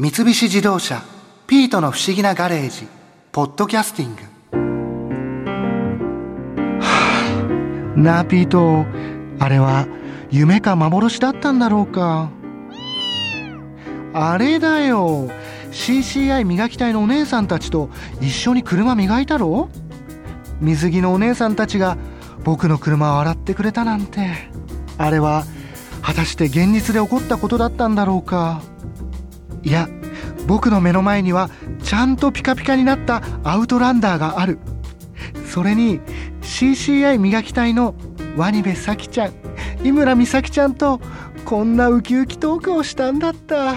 三菱自動車「ピートの不思議なガレージ」「ポッドキャスティング」はあ、なあピートあれは夢か幻だったんだろうか。あれだよ。CCI 磨き隊のお姉さんたちと一緒に車磨いたろ？水着のお姉さんたちが僕の車を洗ってくれたなんて。あれは果たして現実で起こったことだったんだろうか？いや僕の目の前にはちゃんとピカピカになったアウトランダーがあるそれに CCI 磨き隊のワニベサキちゃん井村美咲ちゃんとこんなウキウキトークをしたんだった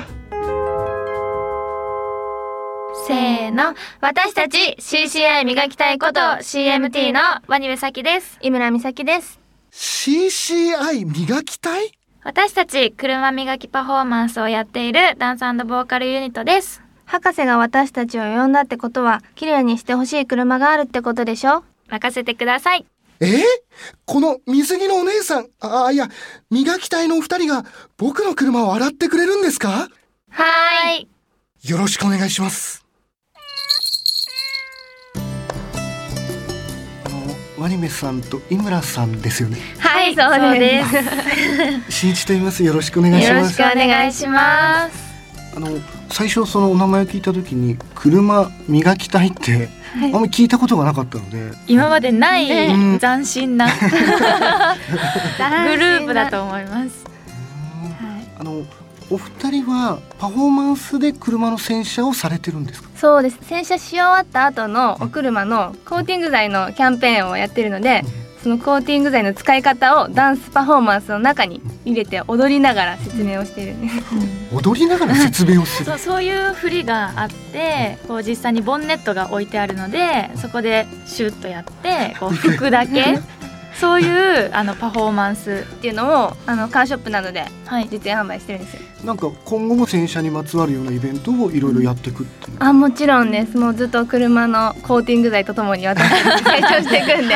せーの。私たち CCI 磨きたいこと CMT のワニベサキです。井村美咲です。CCI 磨き隊？私たち車磨きパフォーマンスをやっているダンスボーカルユニットです。博士が私たちを呼んだってことは、綺麗にしてほしい車があるってことでしょ？任せてください。え？ーこの水着のお姉さんああいや磨き隊のお二人が僕の車を洗ってくれるんですか？はーい。よろしくお願いしますワニメさんと井村さんですよね。はい、そうでです。新一と言いますよろしくお願いしよろしますくお願いします。あの最初そのお名前を聞いた時に車磨き隊ってあんまり聞いたことがなかったので、今までないうん斬新な グループだと思います。あのお二人はパフォーマンスで車の洗車をされてるんですか？そうです。洗車し終わった後のお車のコーティング剤のキャンペーンをやってるのでそのコーティング剤の使い方をダンスパフォーマンスの中に入れて踊りながら説明をしているんです。踊りながら説明をする？そうそういう振りがあってこう実際にボンネットが置いてあるのでそこでシュッとやってこう拭くだけそういうあのパフォーマンスっていうのをあのカーショップなどではい。実演販売してるんですよ。なんか今後も洗車にまつわるようなイベントをいろいろやっていくっていう、あもちろんです。もうずっと車のコーティング剤とともに私たち成長していくんで。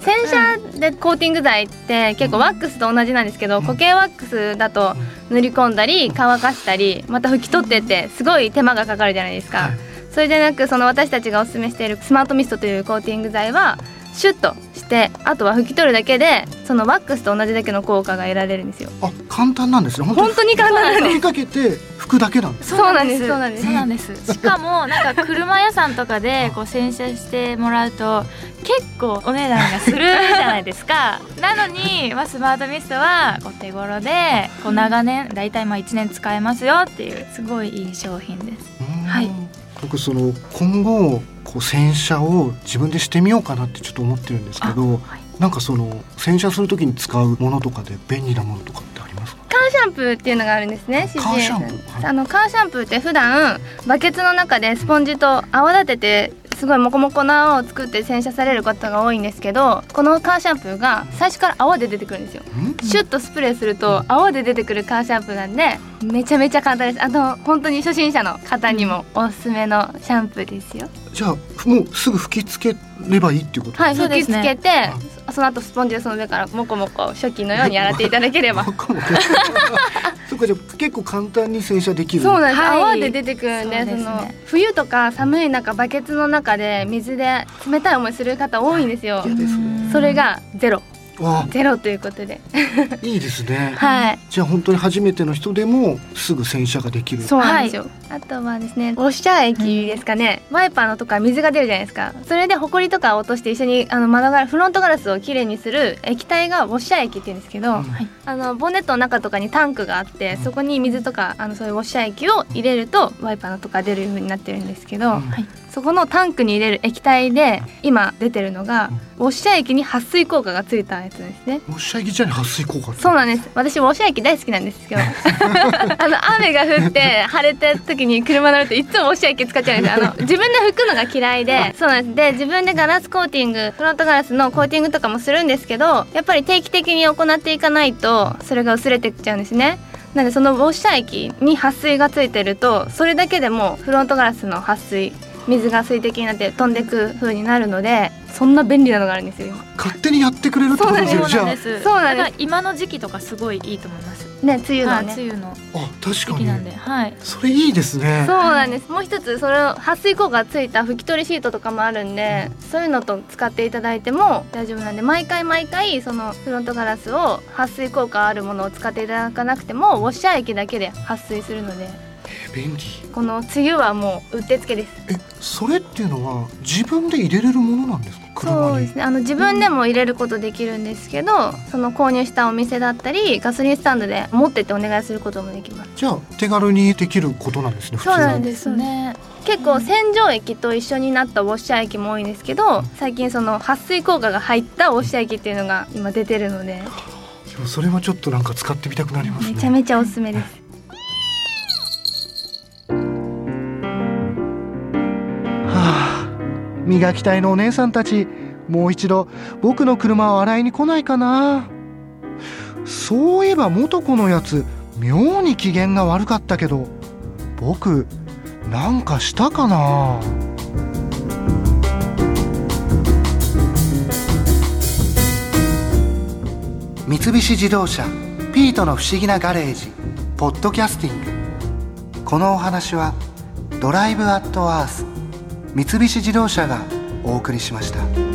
洗車でコーティング剤って結構ワックスと同じなんですけど固形ワックスだと塗り込んだり乾かしたりまた拭き取ってってすごい手間がかかるじゃないですか、はい。それでなくその私たちがおすすめしているスマートミストというコーティング剤はシュッとしてあとは拭き取るだけでそのワックスと同じだけの効果が得られるんですよ。あ簡単なんですね。本当に簡単なんです。吹きかけて拭くだけなんですそうなんです。そうなんです。そうなんです。しかもなんか車屋さんとかで こう洗車してもらうと結構お値段がするじゃないですか。なのに、まあ、スマートミストはこう手頃でこう長年大体まあ1年使えますよっていうすごいいい商品です。はい僕その今後こう洗車を自分でしてみようかなってちょっと思ってるんですけど、なんかその洗車するときに使うものとかで便利なものとかってありますか？カーシャンプーっていうのがあるんですね。カーシャンプー？はい。あのカーシャンプーって普段バケツの中でスポンジと泡立ててすごいモコモコな泡を作って洗車される方が多いんですけど、このカーシャンプーが最初から泡で出てくるんですよ。んシュッとスプレーすると泡で出てくるカーシャンプーなんでめちゃめちゃ簡単です。あと本当に初心者の方にもおすすめのシャンプーですよ。じゃあもうすぐ吹き付ければいいっていうことはい、吹きそうですね。つけて、その後スポンジでその上からモコモコ初期のように洗っていただければ。そっかじゃあ結構簡単に洗車できる。そうなんです、はい。泡で出てくるんでねその冬とか寒い。中バケツの中で水で冷たい。思い。する方多い。んですよ嫌ですねそれがゼロわゼロということで。あいいですね、はい。じゃあ本当に初めての人でもすぐ洗車ができる。そうなんですよ、あとはですねウォッシャー液ですかね、ワイパーのとか水が出るじゃないですか。それでホコリとかを落として一緒にあの窓ガラフロントガラスをきれいにする液体がウォッシャー液って言うんですけど、うん。あのボンネットの中とかにタンクがあってそこに水とかあのそういうウォッシャー液を入れるとワイパーのとか出るようになってるんですけど、うんそこのタンクに入れる液体で今出てるのがウォッシャー液に撥水効果がついたやつですね。ウォッシャー液じゃに撥水効果そうなんです。私ウォッシャー液大好きなんですけど あの雨が降って晴れた時に車乗るといつもウォッシャー液使っちゃうんですよ。あの自分で拭くのが嫌いでそうなんです。で自分でガラスコーティングフロントガラスのコーティングとかもするんですけどやっぱり定期的に行っていかないとそれが薄れてっちゃうんですね。なのでそのウォッシャー液に撥水がついてるとそれだけでもフロントガラスの撥水水が水滴になって飛んでく風になるのでそんな便利なのがあるんですよ勝手にやってくれるってことです。よじゃあそうなんです。そうなんです。だから今の時期とかすごいいいと思います。ね梅雨の。はいね、梅雨のあ確かに。時期なんではい。それいいですね。そうなんです。もう一つそれを撥水効果がついた拭き取りシートとかもあるんでそういうのと使っていただいても大丈夫なんで毎回毎回そのフロントガラスを撥水効果あるものを使っていただかなくてもウォッシャー液だけで撥水するのでえ便利。この梅雨はもううってつけです。えそれっていうのは自分で入れれるものなんですか？車に。そうですね。あの自分でも入れることできるんですけどその購入したお店だったりガソリンスタンドで持ってってお願いすることもできます。じゃあ手軽にできることなんですね普通そうなはんですね。結構洗浄液と一緒になったウォッシャー液も多いんですけど最近その撥水効果が入ったウォッシャー液っていうのが今出てるので。でもそれはちょっとなんか使ってみたくなりますね。めちゃめちゃおすすめです磨きたいのお姉さんたちもう一度僕の車を洗いに来ないかな。そういえば元子のやつ妙に機嫌が悪かったけど僕なんかしたかな。三菱自動車ピートの不思議なガレージポッドキャスティング。このお話はドライブアットアース三菱自動車がお送りしました。